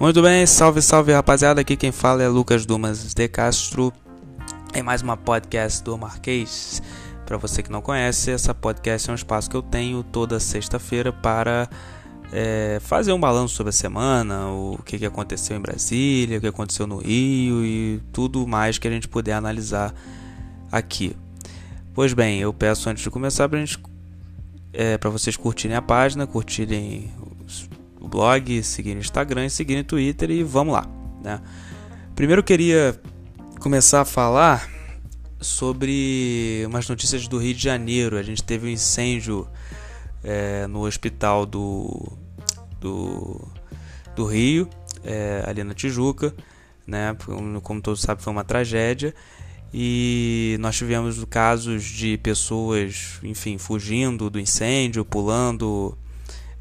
Muito bem, salve, salve rapaziada. Aqui quem fala é Lucas Dumas de Castro. Em mais uma podcast do Marquês. Para você que não conhece, essa podcast é um espaço que eu tenho toda sexta-feira para é, fazer um balanço sobre a semana, o que, que aconteceu em Brasília, o que aconteceu no Rio e tudo mais que a gente puder analisar aqui. Pois bem, eu peço antes de começar para é, para vocês curtirem a página, curtirem blog, seguir no Instagram seguir no Twitter e vamos lá. Né? Primeiro eu queria começar a falar sobre umas notícias do Rio de Janeiro. A gente teve um incêndio é, no hospital do, do, do Rio, é, ali na Tijuca. Né? Como todos sabem, foi uma tragédia. E nós tivemos casos de pessoas, enfim, fugindo do incêndio, pulando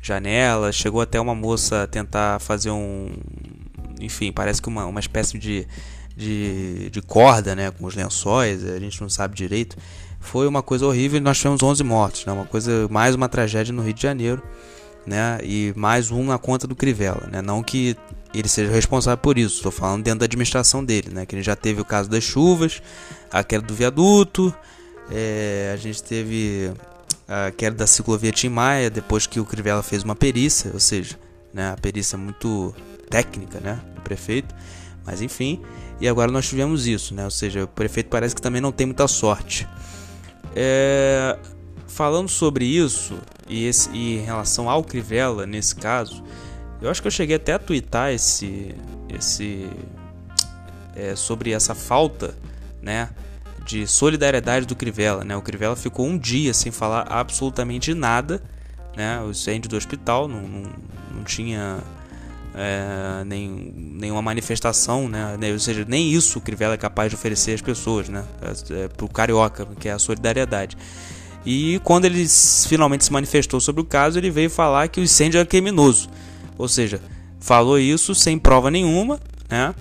janela, chegou até uma moça tentar fazer um. Enfim, parece que uma, uma espécie de, de, de corda, né? Com os lençóis, a gente não sabe direito. Foi uma coisa horrível e nós tivemos 11 mortos, né? Uma coisa, mais uma tragédia no Rio de Janeiro, né? E mais um na conta do Crivella, né? Não que ele seja responsável por isso, estou falando dentro da administração dele, né? Que ele já teve o caso das chuvas, a queda do viaduto, é, a gente teve a queda da ciclovia Tim Maia, depois que o Crivella fez uma perícia, ou seja, né, a perícia muito técnica né, do prefeito, mas enfim, e agora nós tivemos isso, né, ou seja, o prefeito parece que também não tem muita sorte. É, falando sobre isso, e, esse, e em relação ao Crivella, nesse caso, eu acho que eu cheguei até a twittar esse, esse é, sobre essa falta, né, de solidariedade do Crivella, né? O Crivella ficou um dia sem falar absolutamente nada, né? O incêndio do hospital não, não, não tinha é, nem, nenhuma manifestação, né? Ou seja, nem isso o Crivella é capaz de oferecer às pessoas, né? É, é, pro carioca, que é a solidariedade. E quando ele finalmente se manifestou sobre o caso, ele veio falar que o incêndio era criminoso. Ou seja, falou isso sem prova nenhuma, né?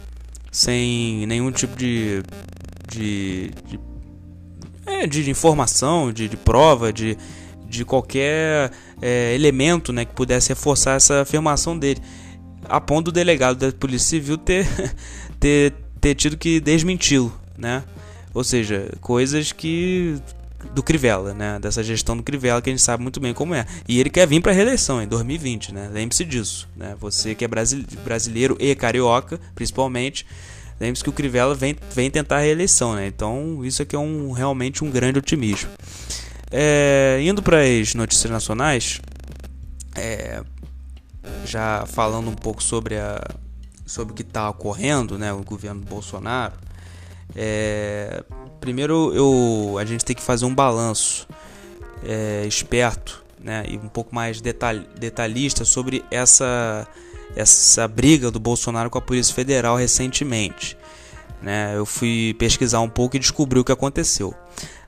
Sem nenhum tipo de de, de, é, de, informação, de, de, prova, de, de qualquer é, elemento né, que pudesse reforçar essa afirmação dele. A ponto do delegado da Polícia Civil ter, ter, ter tido que desmenti-lo. Né? Ou seja, coisas que do Crivella, né? Dessa gestão do Crivella que a gente sabe muito bem como é. E ele quer vir para reeleição em 2020, né? Lembre-se disso, né? Você que é brasileiro e carioca, principalmente, Lembre-se que o Crivella vem, vem tentar a reeleição, né? Então isso aqui é um, realmente um grande otimismo. É, indo para as notícias nacionais, é, já falando um pouco sobre, a, sobre o que está ocorrendo, né? O governo Bolsonaro. É, primeiro eu, a gente tem que fazer um balanço é, esperto né, e um pouco mais detalh, detalhista sobre essa essa briga do Bolsonaro com a Polícia Federal recentemente. Né? Eu fui pesquisar um pouco e descobri o que aconteceu.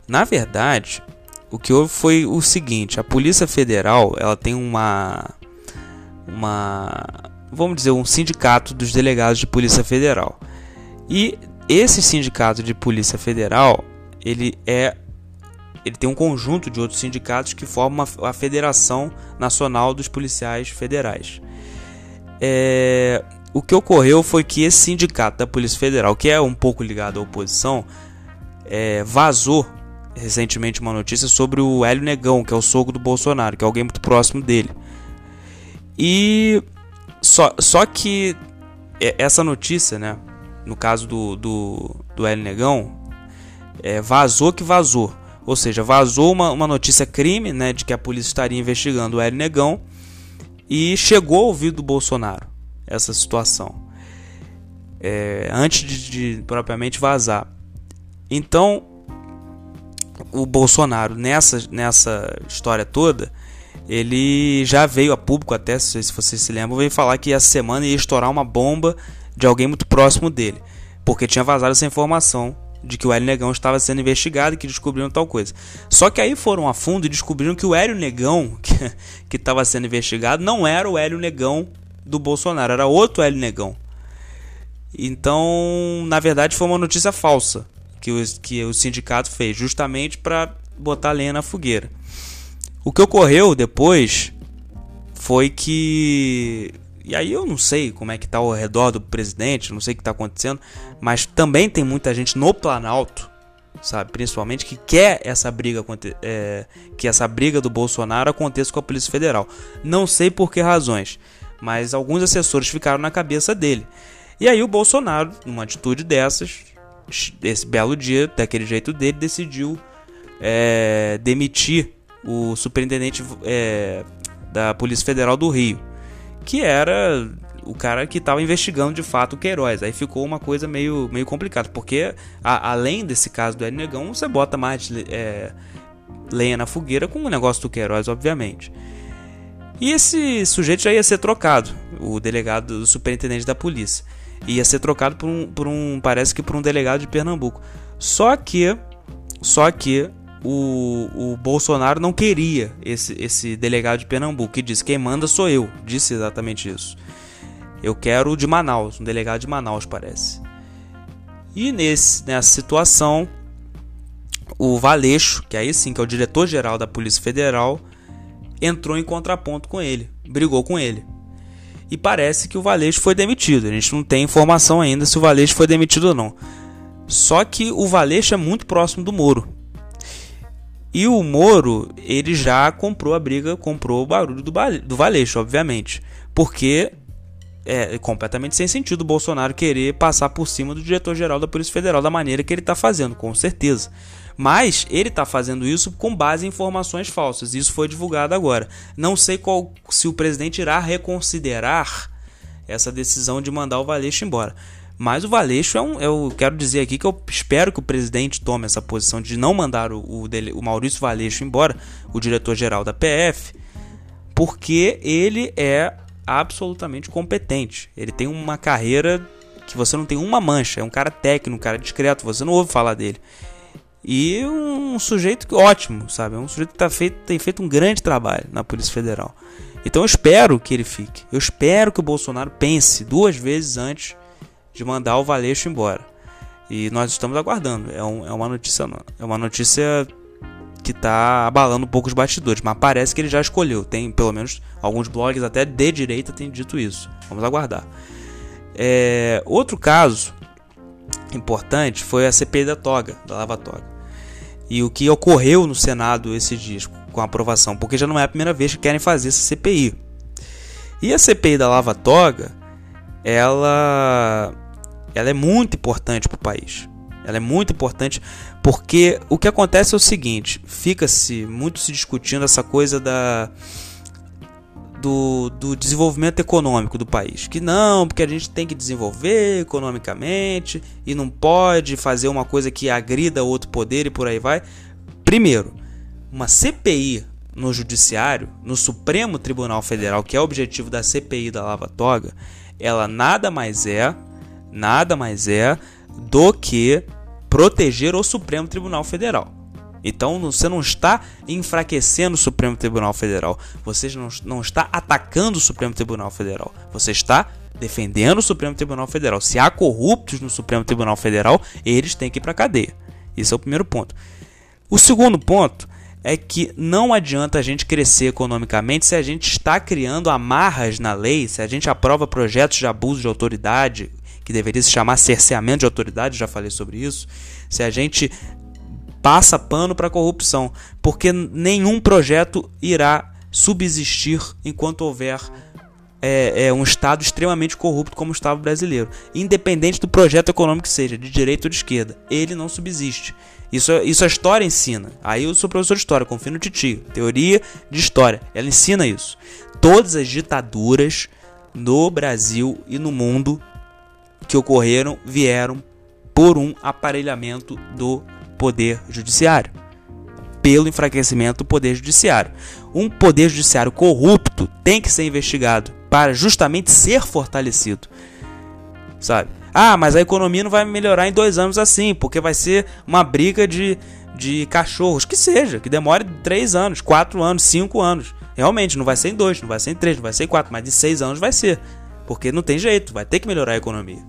Na verdade, o que houve foi o seguinte: a Polícia Federal ela tem uma, uma, vamos dizer, um sindicato dos delegados de Polícia Federal. E esse sindicato de Polícia Federal ele é ele tem um conjunto de outros sindicatos que formam a Federação Nacional dos Policiais Federais. É, o que ocorreu foi que esse sindicato da Polícia Federal, que é um pouco ligado à oposição, é, vazou recentemente uma notícia sobre o Hélio Negão, que é o sogro do Bolsonaro, que é alguém muito próximo dele. E só, só que essa notícia, né, no caso do, do, do Hélio Negão, é, vazou que vazou. Ou seja, vazou uma, uma notícia crime, né, de que a polícia estaria investigando o Hélio Negão e chegou ao ouvido do Bolsonaro essa situação. É, antes de, de propriamente vazar. Então, o Bolsonaro, nessa, nessa história toda, ele já veio a público, até se vocês se lembram, veio falar que essa semana ia estourar uma bomba de alguém muito próximo dele, porque tinha vazado essa informação de que o Hélio Negão estava sendo investigado e que descobriram tal coisa. Só que aí foram a fundo e descobriram que o Hélio Negão, que estava sendo investigado, não era o Hélio Negão do Bolsonaro, era outro Hélio Negão. Então, na verdade, foi uma notícia falsa que o, que o sindicato fez, justamente para botar lenha na fogueira. O que ocorreu depois foi que E aí eu não sei como é que tá ao redor do presidente, não sei o que está acontecendo, mas também tem muita gente no Planalto, sabe, principalmente que quer essa briga é, que essa briga do Bolsonaro aconteça com a Polícia Federal. Não sei por que razões, mas alguns assessores ficaram na cabeça dele. E aí o Bolsonaro, numa atitude dessas, esse belo dia, daquele jeito dele, decidiu é, demitir o superintendente é, da Polícia Federal do Rio, que era o cara que estava investigando de fato o Queiroz. Aí ficou uma coisa meio, meio complicada, porque a, além desse caso do Hélio Negão, você bota mais é, lenha na fogueira com o negócio do Queiroz, obviamente. E esse sujeito já ia ser trocado, o delegado, o superintendente da polícia. Ia ser trocado por um, por um parece que por um delegado de Pernambuco. Só que, só que o, o Bolsonaro não queria esse, esse delegado de Pernambuco e disse: quem manda sou eu. Disse exatamente isso. Eu quero o de Manaus, um delegado de Manaus, parece. E nesse, nessa situação, o Valeixo, que aí sim que é o diretor-geral da Polícia Federal, entrou em contraponto com ele, brigou com ele. E parece que o Valeixo foi demitido. A gente não tem informação ainda se o Valeixo foi demitido ou não. Só que o Valeixo é muito próximo do Moro. E o Moro, ele já comprou a briga, comprou o barulho do, do Valeixo, obviamente. Porque é completamente sem sentido o Bolsonaro querer passar por cima do diretor-geral da Polícia Federal da maneira que ele está fazendo, com certeza. Mas ele está fazendo isso com base em informações falsas. Isso foi divulgado agora. Não sei qual, se o presidente irá reconsiderar essa decisão de mandar o Valeixo embora. Mas o Valeixo é um. Eu quero dizer aqui que eu espero que o presidente tome essa posição de não mandar o, o, dele, o Maurício Valeixo embora, o diretor-geral da PF, porque ele é absolutamente competente. Ele tem uma carreira que você não tem uma mancha. É um cara técnico, um cara discreto, você não ouve falar dele. E um sujeito ótimo, sabe? É um sujeito que tá feito, tem feito um grande trabalho na Polícia Federal. Então eu espero que ele fique. Eu espero que o Bolsonaro pense duas vezes antes de mandar o Valeixo embora. E nós estamos aguardando. É, um, é uma notícia, é uma notícia que está abalando um pouco os bastidores, mas parece que ele já escolheu. Tem pelo menos alguns blogs até de direita têm dito isso. Vamos aguardar. É, outro caso importante foi a CPI da toga, da Lava Toga. E o que ocorreu no Senado esses dias com a aprovação, porque já não é a primeira vez que querem fazer essa CPI. E a CPI da Lava Toga, ela ela é muito importante para o país. Ela é muito importante porque o que acontece é o seguinte: fica-se muito se discutindo essa coisa da do, do desenvolvimento econômico do país. Que não, porque a gente tem que desenvolver economicamente e não pode fazer uma coisa que agrida outro poder e por aí vai. Primeiro, uma CPI no Judiciário, no Supremo Tribunal Federal, que é o objetivo da CPI da Lava Toga, ela nada mais é nada mais é do que proteger o Supremo Tribunal Federal. Então você não está enfraquecendo o Supremo Tribunal Federal, você não, não está atacando o Supremo Tribunal Federal, você está defendendo o Supremo Tribunal Federal. Se há corruptos no Supremo Tribunal Federal, eles têm que ir para cadeia. Esse é o primeiro ponto. O segundo ponto é que não adianta a gente crescer economicamente se a gente está criando amarras na lei, se a gente aprova projetos de abuso de autoridade, que deveria se chamar cerceamento de autoridade, já falei sobre isso, se a gente passa pano para corrupção, porque nenhum projeto irá subsistir enquanto houver é, é, um Estado extremamente corrupto como o Estado brasileiro. Independente do projeto econômico que seja, de direita ou de esquerda, ele não subsiste. Isso, isso a história ensina. Aí eu sou professor de história, confio no Titi. Teoria de história. Ela ensina isso. Todas as ditaduras no Brasil e no mundo que ocorreram vieram por um aparelhamento do poder judiciário, pelo enfraquecimento do poder judiciário. Um poder judiciário corrupto tem que ser investigado para justamente ser fortalecido, sabe? Ah, mas a economia não vai melhorar em dois anos assim, porque vai ser uma briga de, de cachorros. Que seja, que demore três anos, quatro anos, cinco anos. Realmente, não vai ser em dois, não vai ser em três, não vai ser em quatro, mas de seis anos vai ser. Porque não tem jeito, vai ter que melhorar a economia.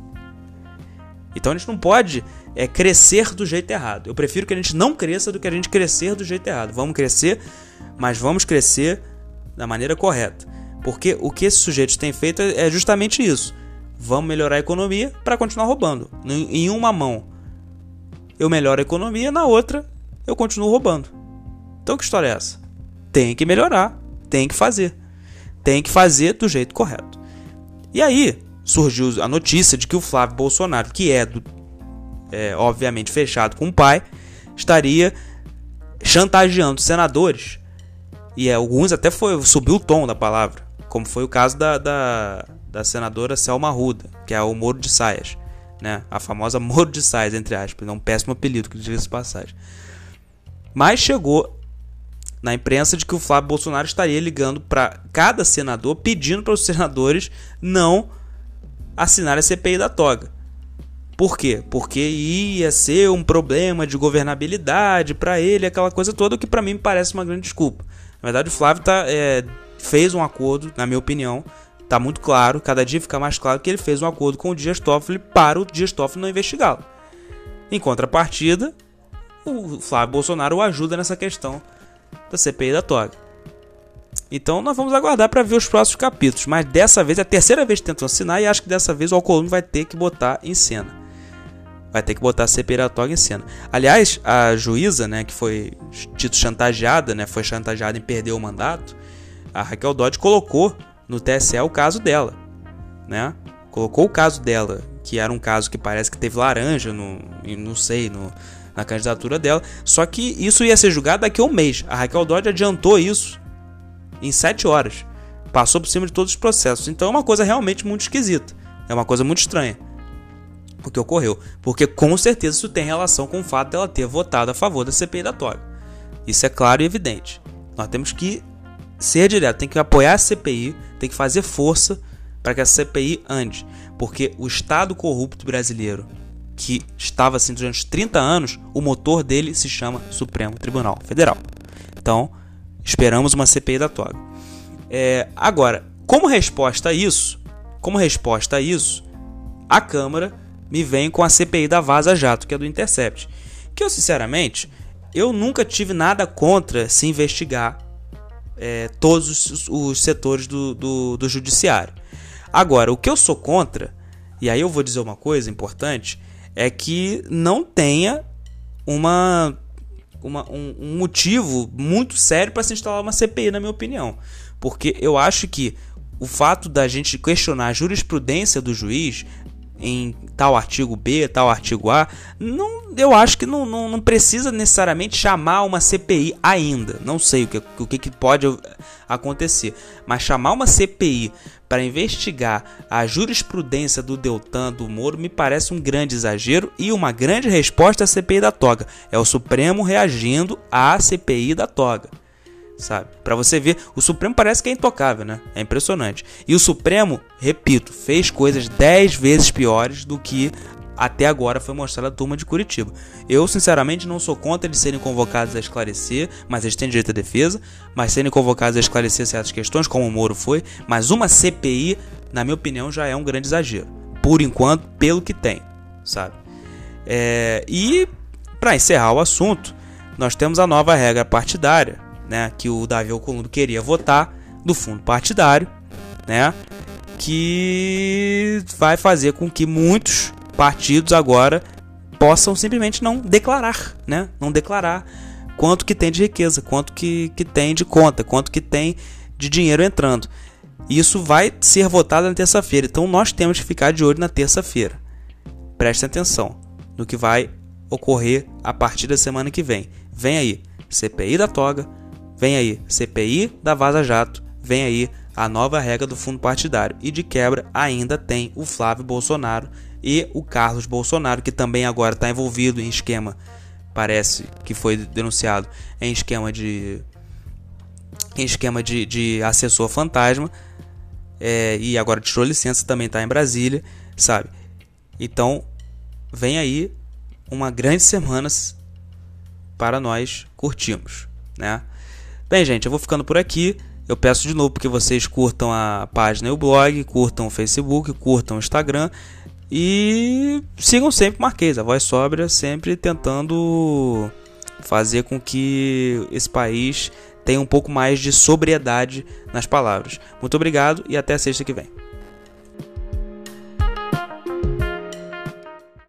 Então a gente não pode é, crescer do jeito errado. Eu prefiro que a gente não cresça do que a gente crescer do jeito errado. Vamos crescer, mas vamos crescer da maneira correta. Porque o que esses sujeitos têm feito é justamente isso. Vamos melhorar a economia para continuar roubando. Em uma mão eu melhoro a economia, na outra eu continuo roubando. Então que história é essa? Tem que melhorar, tem que fazer. Tem que fazer do jeito correto. E aí surgiu a notícia de que o Flávio Bolsonaro, que é, do, é obviamente fechado com o pai, estaria chantageando senadores. E é, alguns até foi, subiu o tom da palavra, como foi o caso da, da, da senadora Selma Ruda, que é o Moro de Saias né? A famosa Moro de Sais, entre aspas, é um péssimo apelido, que diga-se passagem. Mas chegou na imprensa de que o Flávio Bolsonaro estaria ligando para cada senador, pedindo para os senadores não assinar a CPI da toga. Por quê? Porque ia ser um problema de governabilidade para ele, aquela coisa toda, que para mim parece uma grande desculpa. Na verdade, o Flávio tá, é, fez um acordo, na minha opinião, Tá muito claro, cada dia fica mais claro que ele fez um acordo com o Dias Toffoli para o Dias Toffoli não investigá-lo. Em contrapartida, o Flávio Bolsonaro o ajuda nessa questão da CPI da toga. Então nós vamos aguardar para ver os próximos capítulos, mas dessa vez é a terceira vez que tentam assinar e acho que dessa vez o Alcolumbre vai ter que botar em cena. Vai ter que botar a CPI da toga em cena. Aliás, a juíza, né, que foi dito chantageada, né, foi chantageada em perder o mandato, a Raquel Dodge colocou no TSE o caso dela, né? Colocou o caso dela, que era um caso que parece que teve laranja no, não sei, no, na candidatura dela. Só que isso ia ser julgado daqui a um mês. A Raquel Dodge adiantou isso em sete horas. Passou por cima de todos os processos. Então é uma coisa realmente muito esquisita. É uma coisa muito estranha o que ocorreu. Porque com certeza isso tem relação com o fato dela ter votado a favor da CPI da Toga. Isso é claro e evidente. Nós temos que ser direto, tem que apoiar a CPI, tem que fazer força para que a CPI ande, porque o Estado corrupto brasileiro, que estava assim durante 30 anos, o motor dele se chama Supremo Tribunal Federal. Então, esperamos uma CPI da toga. É, agora, como resposta a isso, como resposta a isso, a Câmara me vem com a CPI da Vaza Jato, que é do Intercept. Que eu, sinceramente, eu nunca tive nada contra se investigar é, todos os, os setores do, do, do judiciário. Agora, o que eu sou contra, e aí eu vou dizer uma coisa importante, é que não tenha uma, uma um, um, motivo muito sério para se instalar uma CPI, na minha opinião. Porque eu acho que o fato da gente questionar a jurisprudência do juiz em tal artigo B, tal artigo A, não, eu acho que não, não, não, precisa necessariamente chamar uma CPI ainda. Não sei o que, o que, que pode acontecer, mas chamar uma CPI para investigar a jurisprudência do Deltan do Moro me parece um grande exagero e uma grande resposta à CPI da toga. É o Supremo reagindo à CPI da toga sabe? Para você ver, o Supremo parece que é intocável, né? É impressionante. E o Supremo, repito, fez coisas 10 vezes piores do que até agora foi mostrado a turma de Curitiba. Eu, sinceramente, não sou contra eles serem convocados a esclarecer, mas eles têm direito à defesa, mas serem convocados a esclarecer certas questões, como o Moro foi, mas uma CPI, na minha opinião, já é um grande exagero. Por enquanto, pelo que tem, sabe? É... E, para encerrar o assunto, nós temos a nova regra partidária, né, que o Davi Alcolumbre queria votar do fundo partidário, né, que vai fazer com que muitos partidos agora possam simplesmente não declarar, né, não declarar quanto que tem de riqueza, quanto que, que tem de conta, quanto que tem de dinheiro entrando. Isso vai ser votado na terça-feira, então nós temos que ficar de olho na terça-feira. Prestem atenção no que vai ocorrer a partir da semana que vem. Vem aí, CPI da toga, Vem aí CPI da Vaza Jato, vem aí a nova regra do fundo partidário e de quebra ainda tem o Flávio Bolsonaro e o Carlos Bolsonaro, que também agora está envolvido em esquema, parece que foi denunciado em esquema de em esquema de, de assessor fantasma é, e agora tirou licença também está em Brasília, sabe? Então vem aí uma grande semana para nós curtirmos, né? Bem, gente, eu vou ficando por aqui. Eu peço de novo que vocês curtam a página e o blog, curtam o Facebook, curtam o Instagram e sigam sempre Marquês, a voz sóbria, sempre tentando fazer com que esse país tenha um pouco mais de sobriedade nas palavras. Muito obrigado e até sexta que vem.